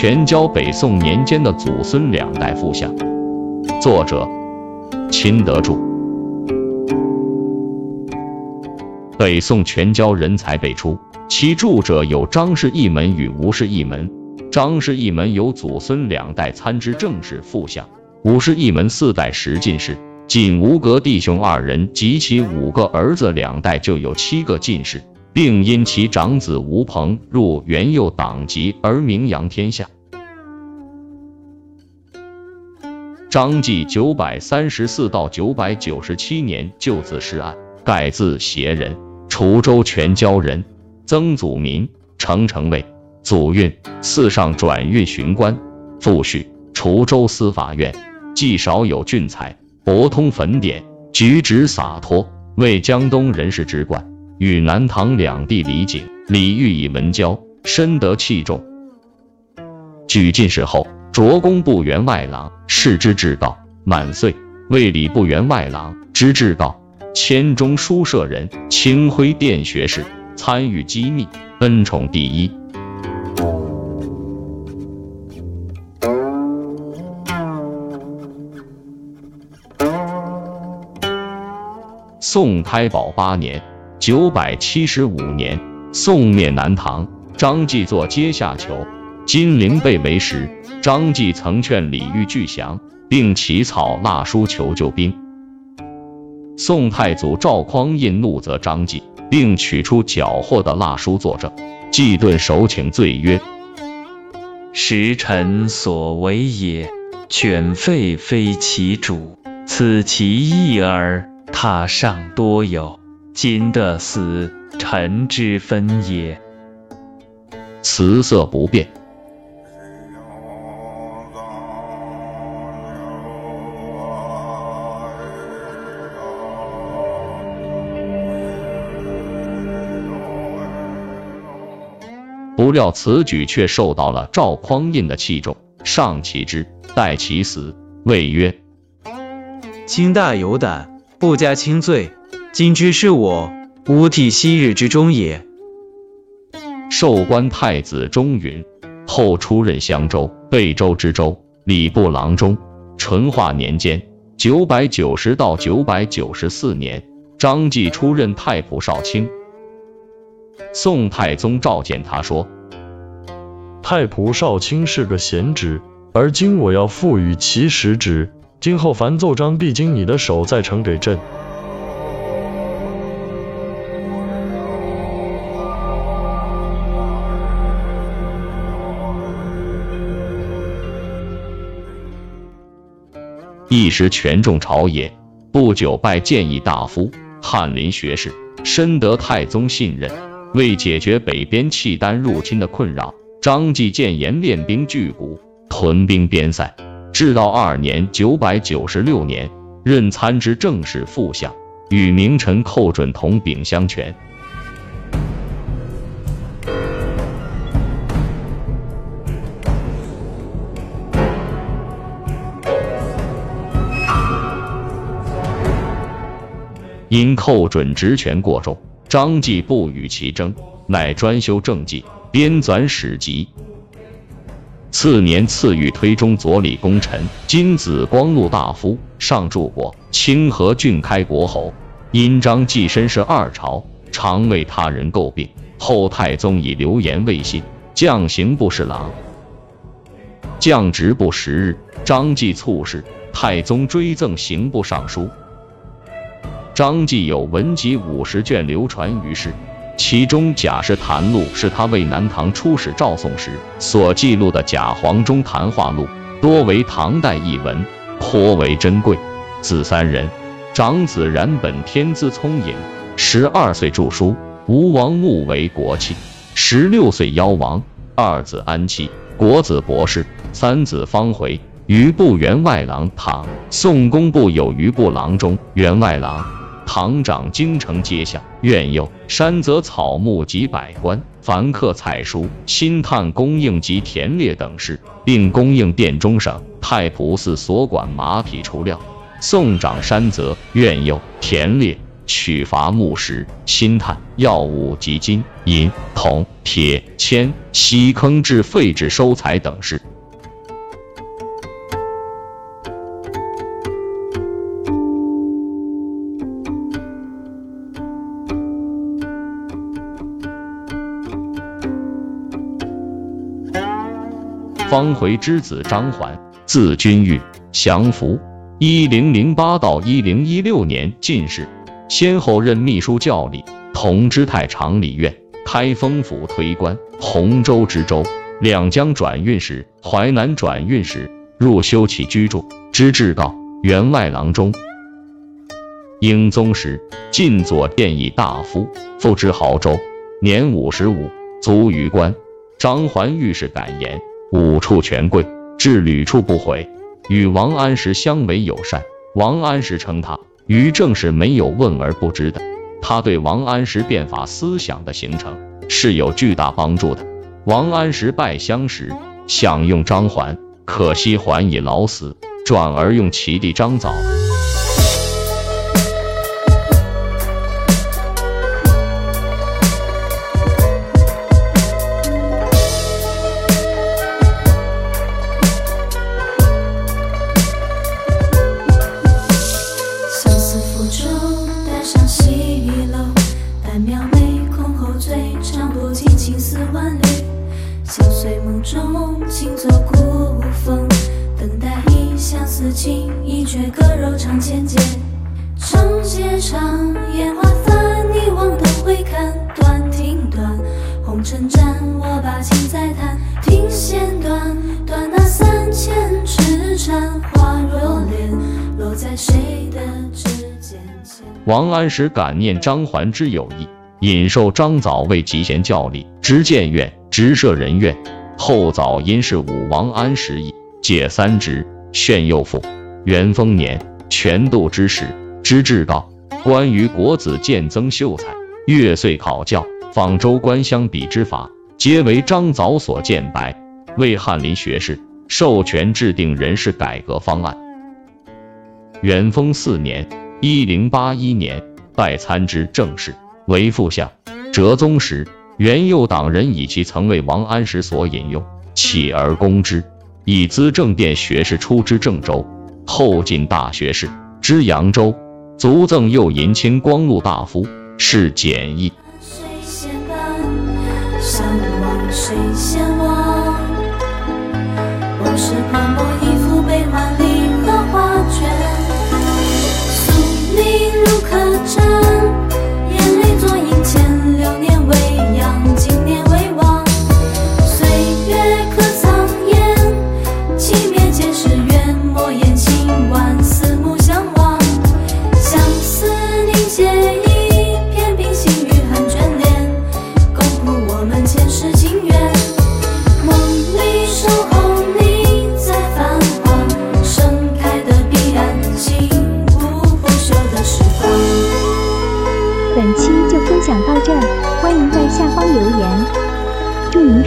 全交北宋年间的祖孙两代复相。作者：秦德柱。北宋全交人才辈出，其著者有张氏一门与吴氏一门。张氏一门有祖孙两代参知政事副相，吴氏一门四代十进士。仅吴阁弟兄二人及其五个儿子两代就有七个进士。并因其长子吴鹏入元佑党籍而名扬天下。张继九百三十四到九百九十七年就字施案，盖字协人，滁州全椒人，曾祖名，程成卫，祖运，四上转运巡官，父婿，滁州司法院。既少有俊才，博通坟典，举止洒脱，为江东人士之冠。与南唐两帝李璟、李煜以文交，深得器重。举进士后，擢工部员外郎，仕之至道。满岁，为礼部员外郎，知至道。迁中书舍人，清辉殿学士，参与机密，恩宠第一。宋开宝八年。九百七十五年，宋灭南唐，张继作阶下囚，金陵被围时，张继曾劝李煜拒降，并起草蜡书求救兵。宋太祖赵匡胤怒责张继，并取出缴获的蜡书作证。季顿首请罪曰：“时臣所为也，犬吠非其主，此其意耳。他上多有。”今得死，臣之分也。辞色不变。不料此举却受到了赵匡胤的器重，上其之，待其死，谓曰：“卿大有胆，不加轻罪。”今之是我，吾替昔日之忠也。授官太子中允，后出任襄州、贝州知州、礼部郎中。淳化年间（九百九十到九百九十四年），张继出任太仆少卿。宋太宗召见他说：“太仆少卿是个闲职，而今我要赋予其实职。今后凡奏章必经你的手，再呈给朕。”一时权重朝野，不久拜谏议大夫、翰林学士，深得太宗信任。为解决北边契丹入侵的困扰，张继建言练兵聚谷，屯兵边塞。至道二年（九百九十六年），任参知政事副相，与名臣寇准同秉相权。因寇准职权过重，张继不与其争，乃专修政绩，编纂史籍。次年赐予推中左理功臣、金子光禄大夫、上柱国、清河郡开国侯。因张继身是二朝，常为他人诟病。后太宗以流言未信，降刑部侍郎。降职不十日，张继猝逝，太宗追赠刑部尚书。张继有文集五十卷流传于世，其中《贾氏谈录》是他为南唐出使赵宋时所记录的贾黄中谈话录，多为唐代译文，颇为珍贵。子三人，长子冉本天资聪颖，十二岁著书，吴王墓为国戚；十六岁夭亡。二子安戚，国子博士；三子方回，余部员外郎。唐宋工部有余部郎中、员外郎。堂长京城街巷院右山泽草木及百官，凡客采书、新炭供应及田猎等事，并供应殿中省太仆寺所管马匹除料。宋长山泽院右田猎取伐木石、薪炭、药物及金、银、铜、铁、铅、锡坑制废纸收采等事。方回之子张环，字君玉，降服。一零零八到一零一六年进士，先后任秘书校理、同知太常理院、开封府推官、洪州知州、两江转运使、淮南转运使，入修起居住，知至告员外郎中。英宗时，进左殿议大夫，复知濠州，年五十五，卒于官。张环遇事敢言。五处权贵，至屡处不悔，与王安石相为友善。王安石称他于政是没有问而不知的。他对王安石变法思想的形成是有巨大帮助的。王安石拜相时，想用张环，可惜环已老死，转而用其弟张藻。似随梦中，轻坐古风，等待一相思情，一阙歌柔肠千结。长街长，烟花繁，你望都会看，断亭短，红尘战，我把情再弹。听弦断，断那三千痴缠，花若莲，落在谁的指尖？王安石感念张环之友谊，引受张藻为集贤教力，执剑愿直舍人院。后藻因是武王安石矣，解三职，炫右父。元丰年，权度之使，知至告。关于国子监曾秀才，月岁考教，访州官乡比之法，皆为张藻所见白。为翰林学士，授权制定人事改革方案。元丰四年。一零八一年，拜参知政事，为副相。哲宗时，元佑党人以其曾为王安石所引用，起而攻之，以资政殿学士出之郑州。后进大学士，知扬州，卒赠右银青光禄大夫，是简易。本期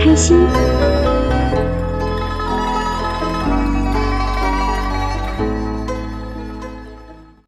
开心。